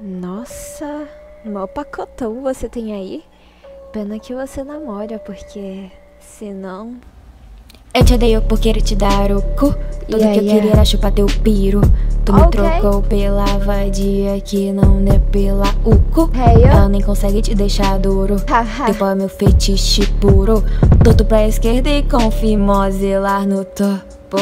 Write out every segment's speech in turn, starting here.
Nossa, mó pacotão você tem aí. Pena que você namora, porque senão. Eu te odeio por querer te dar o cu. Tudo Yeah, que eu yeah. queria era chupar teu piro. Tu me Ok. trocou pela vadia que não é pela o cu. Hey, Ela nem consegue te deixar duro. Teu pau é meu fetiche puro. Torto pra esquerda e com fimose lá no topo.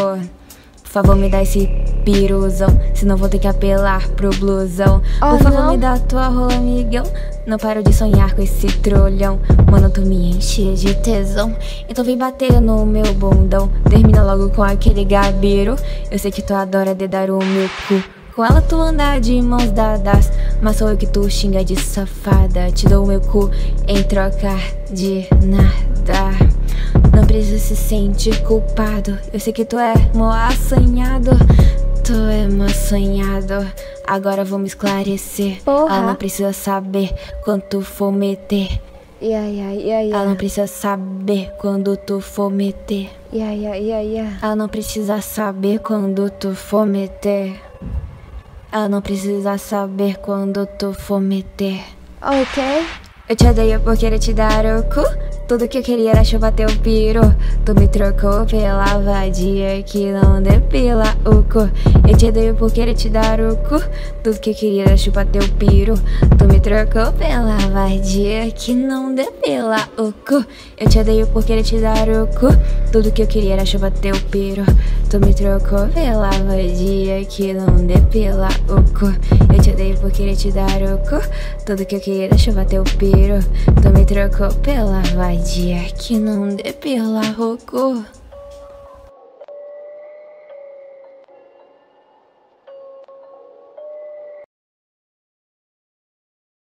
Por favor, me dá esse piruzão. Senão vou ter que apelar pro blusão. Oh, Por favor, não. me dá tua rola, amigão. Não paro de sonhar com esse trolhão. Mano, tu me enche de tesão. Então vem bater no meu bundão. Termina logo com aquele gabeiro. Eu sei que tu adora dedar o meu cu. Com ela tu anda de mãos dadas. Mas sou eu que tu xinga de safada. Te dou o meu cu em troca de nada. Precisa se sentir culpado. Eu sei que tu é mó assanhado. Tu é mó assanhado. Agora vou me esclarecer. Porra. Ela não precisa saber quanto for meter. Ia, ia, ia, Ela não precisa saber quando tu for meter. Ia, ia, ia, ia. Ela não precisa saber quando tu for meter. Ela não precisa saber quando tu for meter. Ok. Eu te odeio por querer te dar o cu. Tudo que eu queria era chupar teu piro. Tu me trocou pela vadia que não depila o cu. Eu te odeio por querer te dar o cu. Tudo que eu queria era chupar teu piro. Tu me trocou pela vadia que não depila o cu. Eu te odeio por querer te dar o cu. Tudo que eu queria era chupar teu piro. Tu me trocou pela vadia que não depila o cu. Eu te odeio por querer te dar o cu. Tudo que eu queria era chupar teu piro. Tu me trocou pela vadia que não depila o cu.